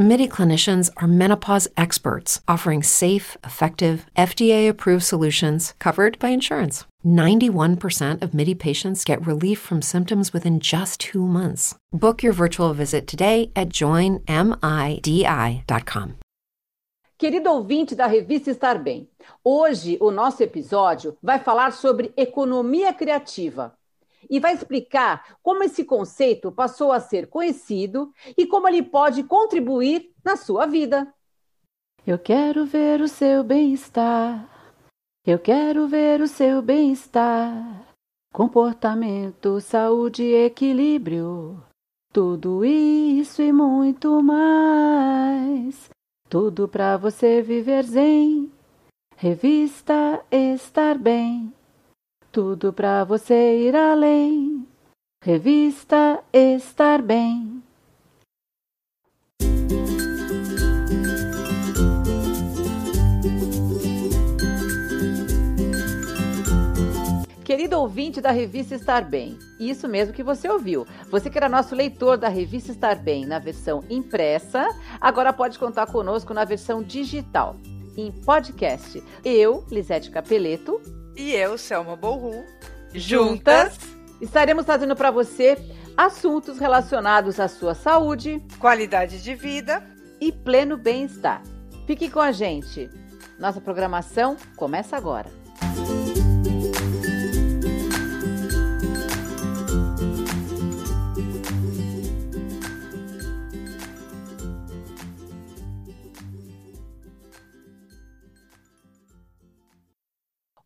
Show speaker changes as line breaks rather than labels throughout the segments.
MIDI clinicians are menopause experts offering safe, effective, FDA approved solutions covered by insurance. 91% of MIDI patients get relief from symptoms within just two months. Book your virtual visit today at joinmidi.com.
Querido ouvinte da revista Estar Bem, hoje o nosso episódio vai falar sobre economia criativa e vai explicar como esse conceito passou a ser conhecido e como ele pode contribuir na sua vida.
Eu quero ver o seu bem-estar. Eu quero ver o seu bem-estar. Comportamento, saúde equilíbrio. Tudo isso e muito mais. Tudo para você viver zen. Revista Estar Bem. Tudo para você ir além. Revista Estar Bem.
Querido ouvinte da revista Estar Bem, isso mesmo que você ouviu. Você que era nosso leitor da revista Estar Bem na versão impressa, agora pode contar conosco na versão digital, em podcast. Eu, Lisete Capeleto.
E eu, Selma Borru.
Juntas, estaremos trazendo para você assuntos relacionados à sua saúde,
qualidade de vida
e pleno bem-estar. Fique com a gente. Nossa programação começa agora.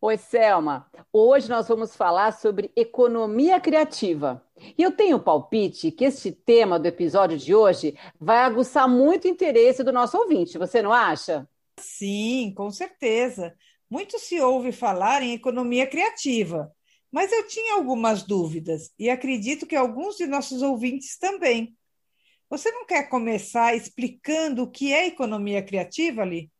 Oi, Selma. Hoje nós vamos falar sobre economia criativa. E eu tenho um palpite que este tema do episódio de hoje vai aguçar muito o interesse do nosso ouvinte, você não acha?
Sim, com certeza. Muito se ouve falar em economia criativa, mas eu tinha algumas dúvidas e acredito que alguns de nossos ouvintes também. Você não quer começar explicando o que é economia criativa, ali?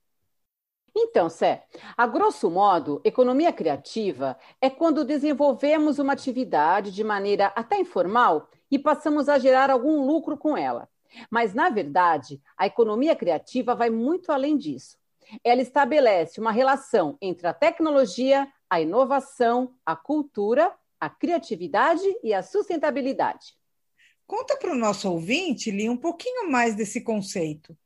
Então, Sé, a grosso modo, economia criativa é quando desenvolvemos uma atividade de maneira até informal e passamos a gerar algum lucro com ela. Mas, na verdade, a economia criativa vai muito além disso. Ela estabelece uma relação entre a tecnologia, a inovação, a cultura, a criatividade e a sustentabilidade.
Conta para o nosso ouvinte, Li, um pouquinho mais desse conceito.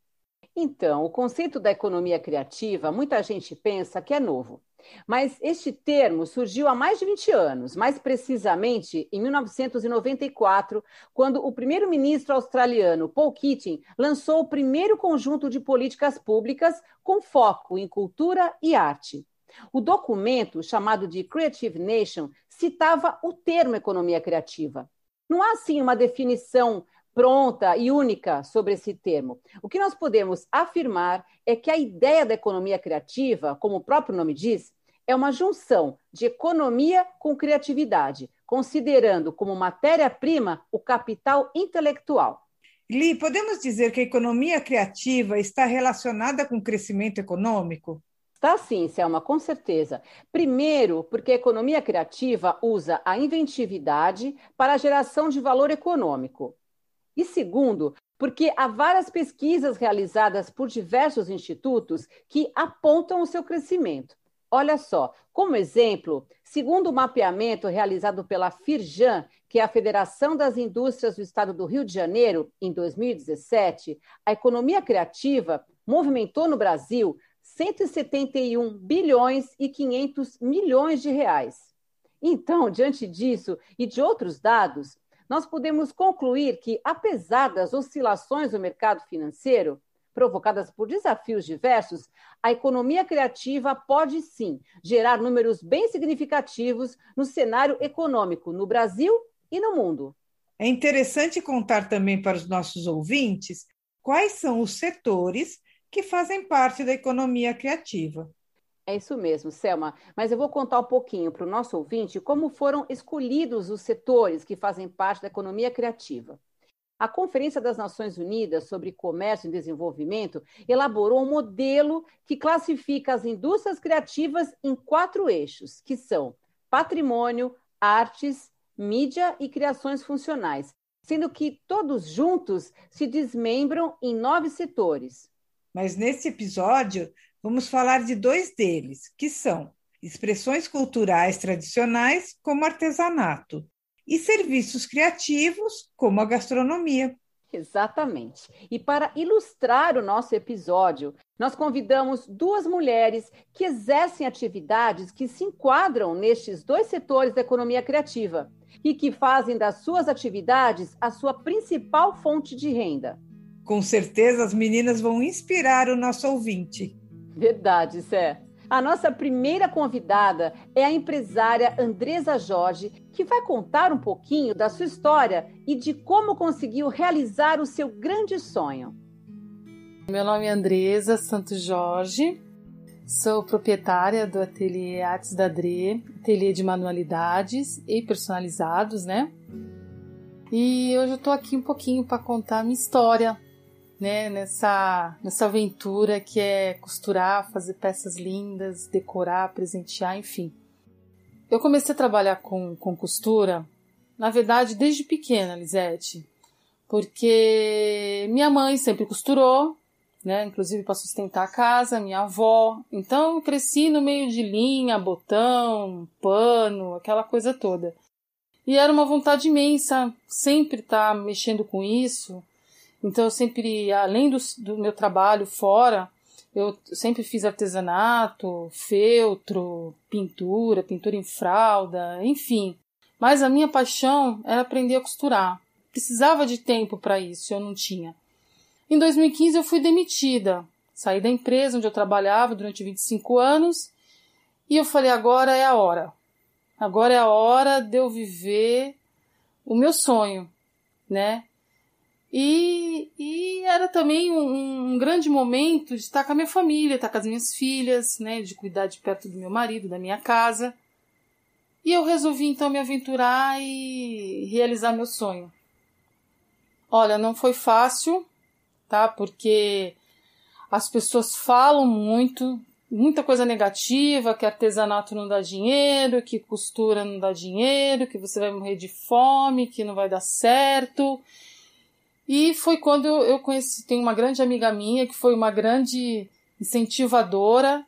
Então, o conceito da economia criativa, muita gente pensa que é novo. Mas este termo surgiu há mais de 20 anos, mais precisamente em 1994, quando o primeiro-ministro australiano Paul Keating lançou o primeiro conjunto de políticas públicas com foco em cultura e arte. O documento, chamado de Creative Nation, citava o termo economia criativa. Não há, assim, uma definição pronta e única sobre esse termo. O que nós podemos afirmar é que a ideia da economia criativa, como o próprio nome diz, é uma junção de economia com criatividade, considerando como matéria-prima o capital intelectual.
Li, podemos dizer que a economia criativa está relacionada com o crescimento econômico?
Está sim, Selma, com certeza. Primeiro, porque a economia criativa usa a inventividade para a geração de valor econômico. E segundo, porque há várias pesquisas realizadas por diversos institutos que apontam o seu crescimento. Olha só, como exemplo, segundo o mapeamento realizado pela Firjan, que é a Federação das Indústrias do Estado do Rio de Janeiro, em 2017, a economia criativa movimentou no Brasil 171 bilhões e 500 milhões de reais. Então, diante disso e de outros dados, nós podemos concluir que, apesar das oscilações do mercado financeiro, provocadas por desafios diversos, a economia criativa pode sim gerar números bem significativos no cenário econômico no Brasil e no mundo.
É interessante contar também para os nossos ouvintes quais são os setores que fazem parte da economia criativa.
É isso mesmo, Selma. Mas eu vou contar um pouquinho para o nosso ouvinte como foram escolhidos os setores que fazem parte da economia criativa. A Conferência das Nações Unidas sobre Comércio e Desenvolvimento elaborou um modelo que classifica as indústrias criativas em quatro eixos, que são patrimônio, artes, mídia e criações funcionais, sendo que todos juntos se desmembram em nove setores.
Mas nesse episódio vamos falar de dois deles, que são expressões culturais tradicionais, como artesanato, e serviços criativos, como a gastronomia.
Exatamente. E para ilustrar o nosso episódio, nós convidamos duas mulheres que exercem atividades que se enquadram nestes dois setores da economia criativa e que fazem das suas atividades a sua principal fonte de renda.
Com certeza as meninas vão inspirar o nosso ouvinte.
Verdade, Sé. A nossa primeira convidada é a empresária Andresa Jorge, que vai contar um pouquinho da sua história e de como conseguiu realizar o seu grande sonho.
Meu nome é Andresa Santos Jorge, sou proprietária do ateliê Artes da Dre, ateliê de manualidades e personalizados, né? E hoje eu tô aqui um pouquinho para contar a minha história, né, nessa, nessa aventura que é costurar, fazer peças lindas, decorar, presentear, enfim. Eu comecei a trabalhar com, com costura, na verdade, desde pequena, Lisete, porque minha mãe sempre costurou, né, inclusive para sustentar a casa, minha avó. Então eu cresci no meio de linha, botão, pano, aquela coisa toda. E era uma vontade imensa sempre estar tá mexendo com isso. Então eu sempre, além do, do meu trabalho fora, eu sempre fiz artesanato, feltro, pintura, pintura em fralda, enfim. Mas a minha paixão era aprender a costurar. Precisava de tempo para isso, eu não tinha. Em 2015 eu fui demitida. Saí da empresa onde eu trabalhava durante 25 anos e eu falei: agora é a hora. Agora é a hora de eu viver o meu sonho, né? E, e era também um, um, grande momento de estar com a minha família, estar com as minhas filhas, né, de cuidar de perto do meu marido, da minha casa. E eu resolvi então me aventurar e realizar meu sonho. Olha, não foi fácil, tá? Porque as pessoas falam muito, muita coisa negativa, que artesanato não dá dinheiro, que costura não dá dinheiro, que você vai morrer de fome, que não vai dar certo. E foi quando eu conheci, tem uma grande amiga minha que foi uma grande incentivadora,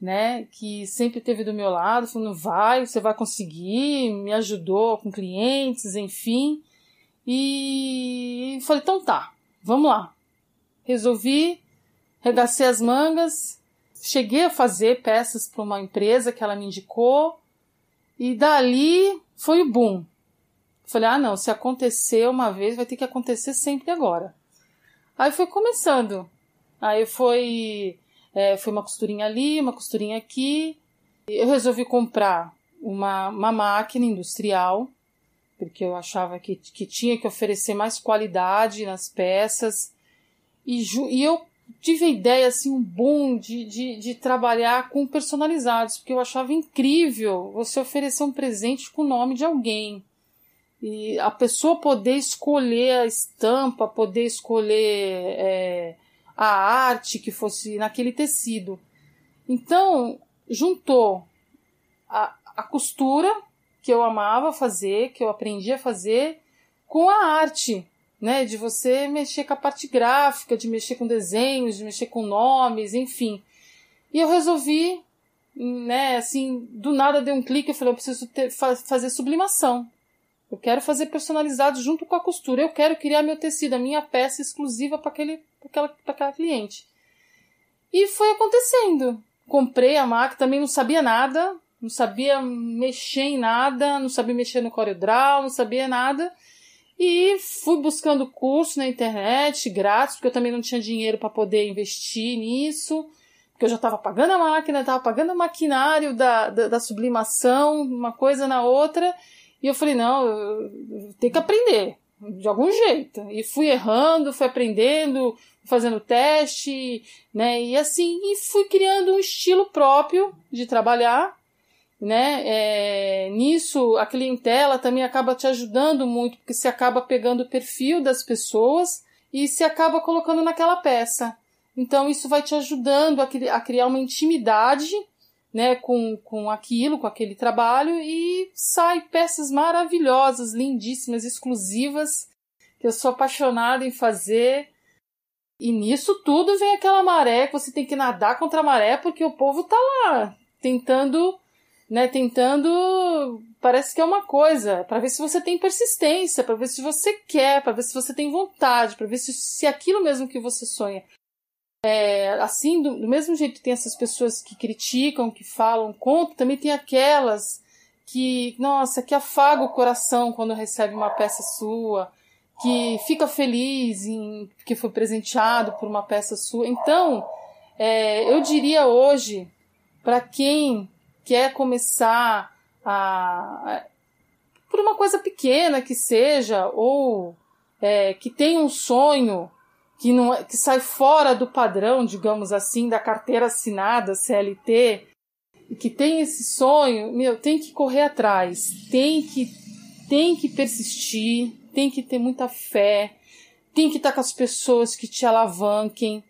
né, que sempre esteve do meu lado, falando, vai, você vai conseguir, me ajudou com clientes, enfim. E falei, então tá, vamos lá. Resolvi, regacei as mangas, cheguei a fazer peças para uma empresa que ela me indicou, e dali foi o boom. Falei, ah, não, se acontecer uma vez, vai ter que acontecer sempre agora. Aí foi começando. Aí foi, é, foi uma costurinha ali, uma costurinha aqui. Eu resolvi comprar uma, uma máquina industrial, porque eu achava que, que tinha que oferecer mais qualidade nas peças. E, e eu tive a ideia, assim, um boom de, de, de trabalhar com personalizados, porque eu achava incrível você oferecer um presente com o nome de alguém e a pessoa poder escolher a estampa, poder escolher é, a arte que fosse naquele tecido. Então, juntou a, a costura que eu amava fazer, que eu aprendi a fazer, com a arte, né? De você mexer com a parte gráfica, de mexer com desenhos, de mexer com nomes, enfim. E eu resolvi, né, assim, do nada deu um clique, eu falei, eu preciso ter, fazer sublimação. Eu quero fazer personalizado junto com a costura. Eu quero criar meu tecido, a minha peça exclusiva para aquele, aquela, aquela cliente. E foi acontecendo. Comprei a máquina, também não sabia nada, não sabia mexer em nada, não sabia mexer no CorelDRAW, não sabia nada. E fui buscando curso na internet, grátis, porque eu também não tinha dinheiro para poder investir nisso. Porque eu já estava pagando a máquina, estava pagando o maquinário da, da, da sublimação, uma coisa na outra. E eu falei, não, tenho que aprender, de algum jeito. E fui errando, fui aprendendo, fazendo teste, né? E assim, e fui criando um estilo próprio de trabalhar. né? É, nisso, a clientela também acaba te ajudando muito, porque você acaba pegando o perfil das pessoas e se acaba colocando naquela peça. Então, isso vai te ajudando a criar uma intimidade né, com, com aquilo, com aquele trabalho, e sai peças maravilhosas, lindíssimas, exclusivas, que eu sou apaixonada em fazer. E nisso tudo vem aquela maré que você tem que nadar contra a maré, porque o povo tá lá tentando né, tentando, parece que é uma coisa, para ver se você tem persistência, para ver se você quer, para ver se você tem vontade, para ver se, se aquilo mesmo que você sonha. É, assim, do, do, mesmo jeito tem essas pessoas que criticam, que falam contra, também tem aquelas que, nossa, que afaga o coração quando recebe uma peça sua, que fica feliz em que foi presenteado por uma peça sua. Então, é, eu diria hoje, para quem quer começar a, por uma coisa pequena que seja, ou é, que tem um sonho que, não, é, que sai fora do padrão, digamos assim, da carteira assinada CLT, que tem esse sonho, meu, tem que correr atrás, tem que, tem que persistir, tem que ter muita fé, tem que estar com as pessoas que te alavanquem,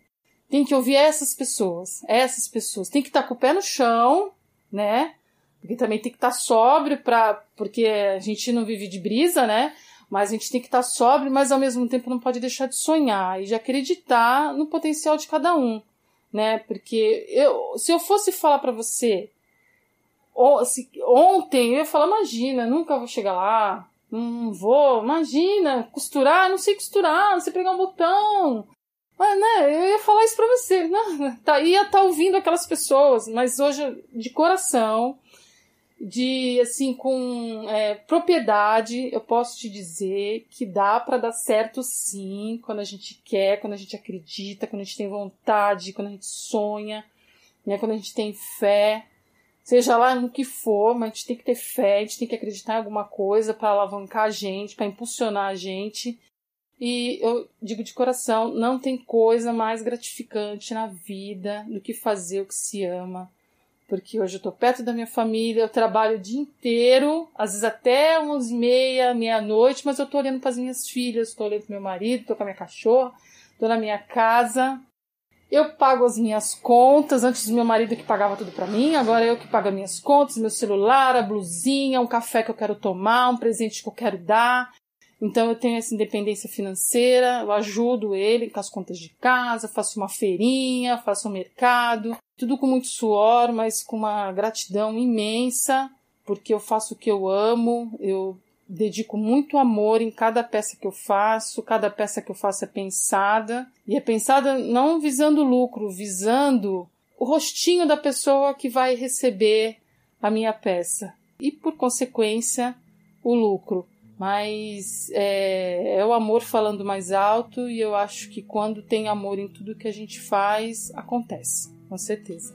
tem que ouvir essas pessoas, essas pessoas, tem que estar com o pé no chão, né? Porque também tem que estar tá sóbrio para porque a gente não vive de brisa, né? Mas a gente tem que estar tá sóbrio, mas ao mesmo tempo não pode deixar de sonhar e de acreditar no potencial de cada um, né? Porque eu, se eu fosse falar para você se, ontem, eu ia falar, imagina, nunca vou chegar lá, não vou, imagina, costurar, não sei costurar, não sei pregar um botão, mas, né, eu ia falar isso pra você. Né? Tá, ia estar tá ouvindo aquelas pessoas, mas hoje, de coração, de, assim, com é, propriedade, eu posso te dizer que dá para dar certo sim, quando a gente quer, quando a gente acredita, quando a gente tem vontade, quando a gente sonha, né, quando a gente tem fé. Seja lá no que for, mas a gente tem que ter fé, a gente tem que acreditar em alguma coisa para alavancar a gente, para impulsionar a gente. E eu digo de coração, não tem coisa mais gratificante na vida do que fazer o que se ama. Porque hoje eu tô perto da minha família, eu trabalho o dia inteiro, às vezes até uns meia, meia-noite, mas eu tô olhando para as minhas filhas, tô olhando pro meu marido, tô com a minha cachorra, tô na minha casa. Eu pago as minhas contas, antes meu marido que pagava tudo para mim, agora eu que pago as minhas contas, meu celular, a blusinha, um café que eu quero tomar, um presente que eu quero dar. Então eu tenho essa independência financeira, eu ajudo ele com as contas de casa, faço uma feirinha, faço um mercado, tudo com muito suor, mas com uma gratidão imensa, porque eu faço o que eu amo, eu dedico muito amor em cada peça que eu faço, cada peça que eu faço é pensada, e é pensada não visando lucro, visando o rostinho da pessoa que vai receber a minha peça. E por consequência, o lucro mas é, é, o amor falando mais alto e eu acho que quando tem amor em tudo que a gente faz, acontece, com certeza.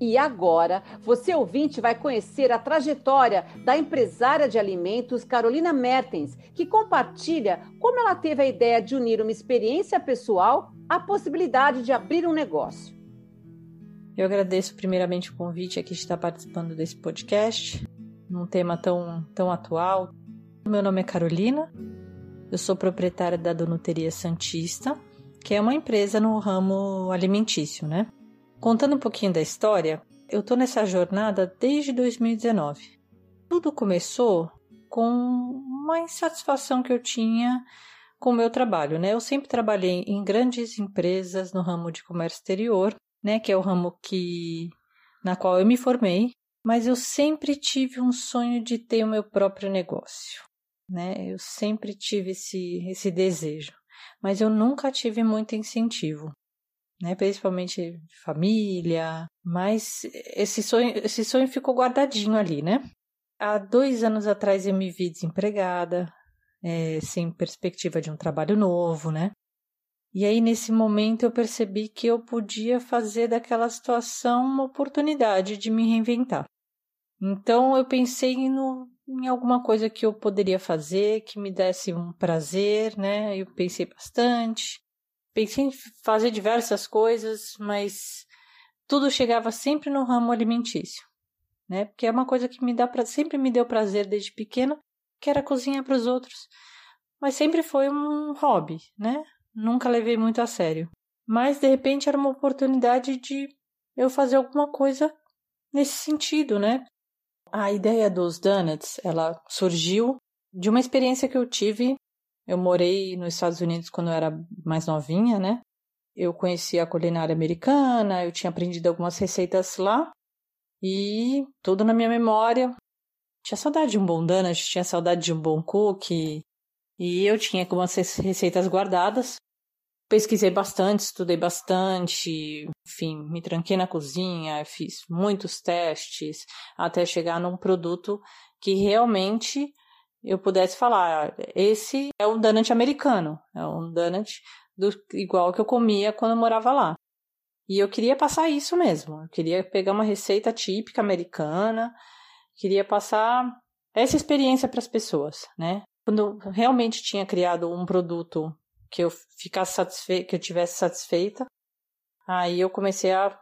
E agora, você ouvinte vai conhecer a trajetória da empresária de alimentos Carolina Mertens, que compartilha como ela teve a ideia de unir uma experiência pessoal à possibilidade de abrir um negócio.
Eu agradeço primeiramente o convite aqui de estar participando desse podcast num tema tão, tão atual. Meu nome é Carolina, eu sou proprietária da Donuteria Santista, que é uma empresa no ramo alimentício, né? Contando um pouquinho da história, eu tô nessa jornada desde 2019. Tudo começou com uma insatisfação que eu tinha com o meu trabalho, né? Eu sempre trabalhei em grandes empresas no ramo de comércio exterior, né, que é o ramo que na qual eu me formei mas eu sempre tive um sonho de ter o meu próprio negócio, né? Eu sempre tive esse, esse desejo, mas eu nunca tive muito incentivo, né? Principalmente família, mas esse sonho, esse sonho ficou guardadinho ali, né? Há dois anos atrás eu me vi desempregada, é, sem perspectiva de um trabalho novo, né? E aí, nesse momento, eu percebi que eu podia fazer daquela situação uma oportunidade de me reinventar. Então eu pensei no, em alguma coisa que eu poderia fazer que me desse um prazer, né? Eu pensei bastante. Pensei em fazer diversas coisas, mas tudo chegava sempre no ramo alimentício. né? Porque é uma coisa que me dá pra, sempre me deu prazer desde pequena, que era cozinhar para os outros. Mas sempre foi um hobby, né? Nunca levei muito a sério. Mas de repente era uma oportunidade de eu fazer alguma coisa nesse sentido, né? A ideia dos donuts, ela surgiu de uma experiência que eu tive. Eu morei nos Estados Unidos quando eu era mais novinha, né? Eu conhecia a culinária americana, eu tinha aprendido algumas receitas lá e tudo na minha memória. Tinha saudade de um bom donut, tinha saudade de um bom cookie e eu tinha algumas receitas guardadas pesquisei bastante, estudei bastante, enfim, me tranquei na cozinha, fiz muitos testes até chegar num produto que realmente eu pudesse falar, esse é um donut americano, é um donut do, igual que eu comia quando eu morava lá. E eu queria passar isso mesmo, eu queria pegar uma receita típica americana, queria passar essa experiência para as pessoas, né? Quando eu realmente tinha criado um produto que eu ficasse satisfeita, que eu tivesse satisfeita. Aí eu comecei a,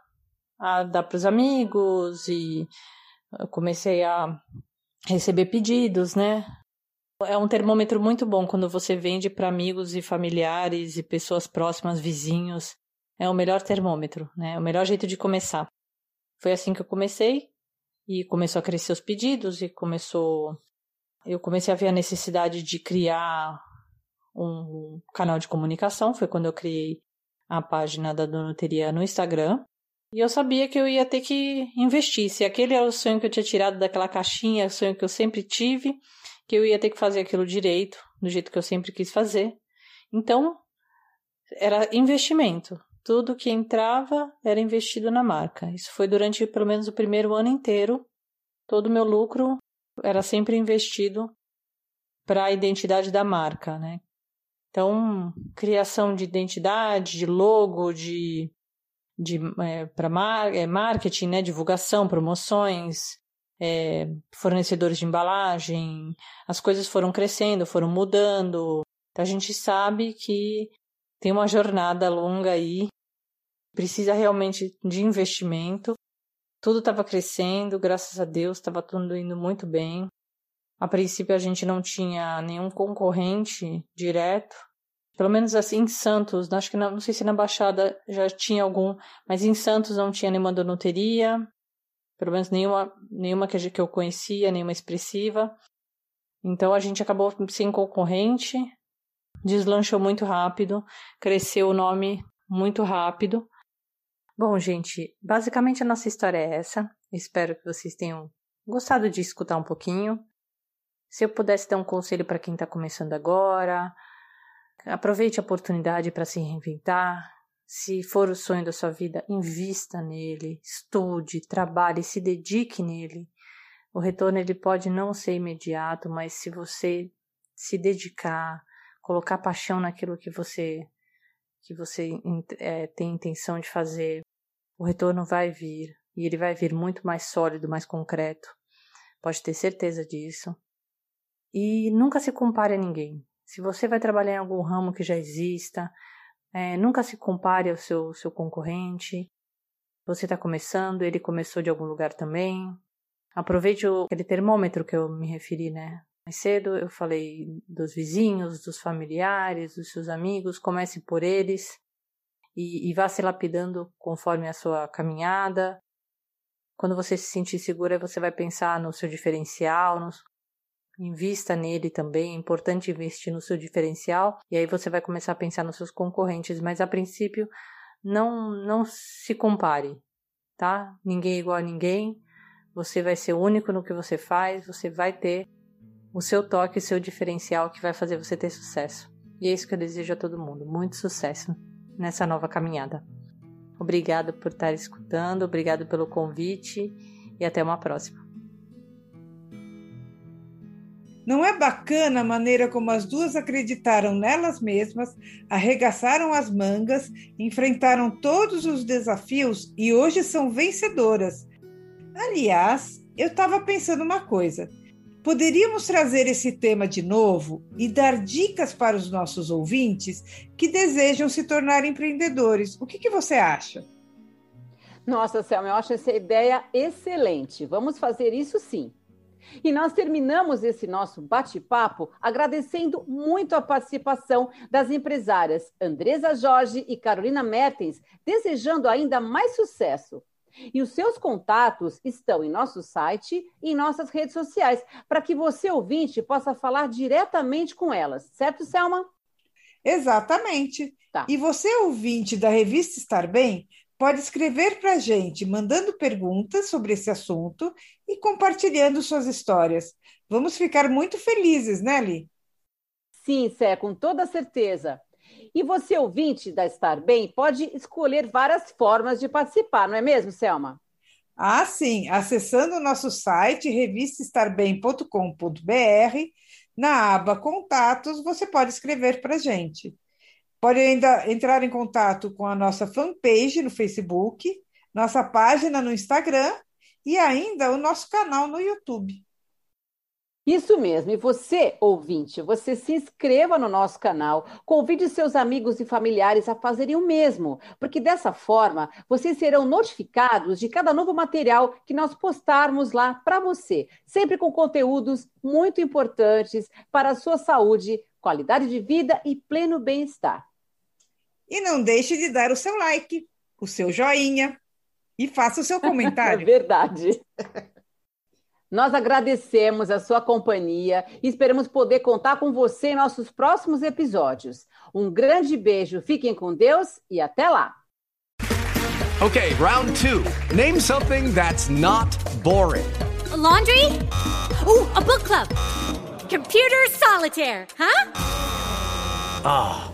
a dar para os amigos e eu comecei a receber pedidos, né? É um termômetro muito bom quando você vende para amigos e familiares e pessoas próximas, vizinhos. É o melhor termômetro, né? É o melhor jeito de começar. Foi assim que eu comecei e começou a crescer os pedidos e começou eu comecei a ver a necessidade de criar um canal de comunicação. Foi quando eu criei a página da Donuteria no Instagram. E eu sabia que eu ia ter que investir. Se aquele era o sonho que eu tinha tirado daquela caixinha, o sonho que eu sempre tive, que eu ia ter que fazer aquilo direito, do jeito que eu sempre quis fazer. Então, era investimento. Tudo que entrava era investido na marca. Isso foi durante pelo menos o primeiro ano inteiro. Todo o meu lucro era sempre investido para a identidade da marca, né? Então, criação de identidade, de logo, de, de é, para mar, é, marketing, né, divulgação, promoções, é, fornecedores de embalagem, as coisas foram crescendo, foram mudando. Então, a gente sabe que tem uma jornada longa aí, precisa realmente de investimento. Tudo estava crescendo, graças a Deus, estava tudo indo muito bem. A princípio a gente não tinha nenhum concorrente direto. Pelo menos assim em Santos, acho que não, não sei se na Baixada já tinha algum, mas em Santos não tinha nenhuma donoteria, pelo menos nenhuma, nenhuma que, que eu conhecia, nenhuma expressiva. Então a gente acabou sem concorrente, deslanchou muito rápido, cresceu o nome muito rápido. Bom, gente, basicamente a nossa história é essa. Espero que vocês tenham gostado de escutar um pouquinho. Se eu pudesse dar um conselho para quem está começando agora, aproveite a oportunidade para se reinventar. Se for o sonho da sua vida, invista nele, estude, trabalhe, se dedique nele. O retorno ele pode não ser imediato, mas se você se dedicar, colocar paixão naquilo que você que você é, tem intenção de fazer, o retorno vai vir e ele vai vir muito mais sólido, mais concreto. Pode ter certeza disso. E nunca se compare a ninguém. Se você vai trabalhar em algum ramo que já exista, é, nunca se compare ao seu, seu concorrente. Você está começando, ele começou de algum lugar também. Aproveite o, aquele termômetro que eu me referi, né? Mais cedo eu falei dos vizinhos, dos familiares, dos seus amigos. Comece por eles e, e vá se lapidando conforme a sua caminhada. Quando você se sentir segura, você vai pensar no seu diferencial, nos, Invista nele também, é importante investir no seu diferencial e aí você vai começar a pensar nos seus concorrentes, mas a princípio não não se compare, tá? Ninguém é igual a ninguém. Você vai ser único no que você faz, você vai ter o seu toque, o seu diferencial que vai fazer você ter sucesso. E é isso que eu desejo a todo mundo, muito sucesso nessa nova caminhada. Obrigado por estar escutando, obrigado pelo convite e até uma próxima.
Não é bacana a maneira como as duas acreditaram nelas mesmas, arregaçaram as mangas, enfrentaram todos os desafios e hoje são vencedoras. Aliás, eu estava pensando uma coisa. Poderíamos trazer esse tema de novo e dar dicas para os nossos ouvintes que desejam se tornar empreendedores. O que, que você acha?
Nossa, Selma, eu acho essa ideia excelente. Vamos fazer isso sim. E nós terminamos esse nosso bate-papo agradecendo muito a participação das empresárias Andresa Jorge e Carolina Mertens, desejando ainda mais sucesso. E os seus contatos estão em nosso site e em nossas redes sociais, para que você, ouvinte, possa falar diretamente com elas. Certo, Selma?
Exatamente. Tá. E você, ouvinte da revista Estar Bem, pode escrever para a gente, mandando perguntas sobre esse assunto e compartilhando suas histórias. Vamos ficar muito felizes, né, Li?
Sim, Sé, com toda certeza. E você, ouvinte da Estar Bem, pode escolher várias formas de participar, não é mesmo, Selma?
Ah, sim. Acessando o nosso site, revistaestarbem.com.br, na aba Contatos, você pode escrever para a gente. Pode ainda entrar em contato com a nossa fanpage no Facebook, nossa página no Instagram e ainda o nosso canal no YouTube.
Isso mesmo. E você, ouvinte, você se inscreva no nosso canal, convide seus amigos e familiares a fazerem o mesmo, porque dessa forma vocês serão notificados de cada novo material que nós postarmos lá para você, sempre com conteúdos muito importantes para a sua saúde, qualidade de vida e pleno bem-estar.
E não deixe de dar o seu like, o seu joinha e faça o seu comentário.
é verdade. Nós agradecemos a sua companhia e esperamos poder contar com você em nossos próximos episódios. Um grande beijo, fiquem com Deus e até lá.
Okay, round two. Name something that's not boring.
A laundry? Ooh, a book club. Computer solitaire, huh?
Ah.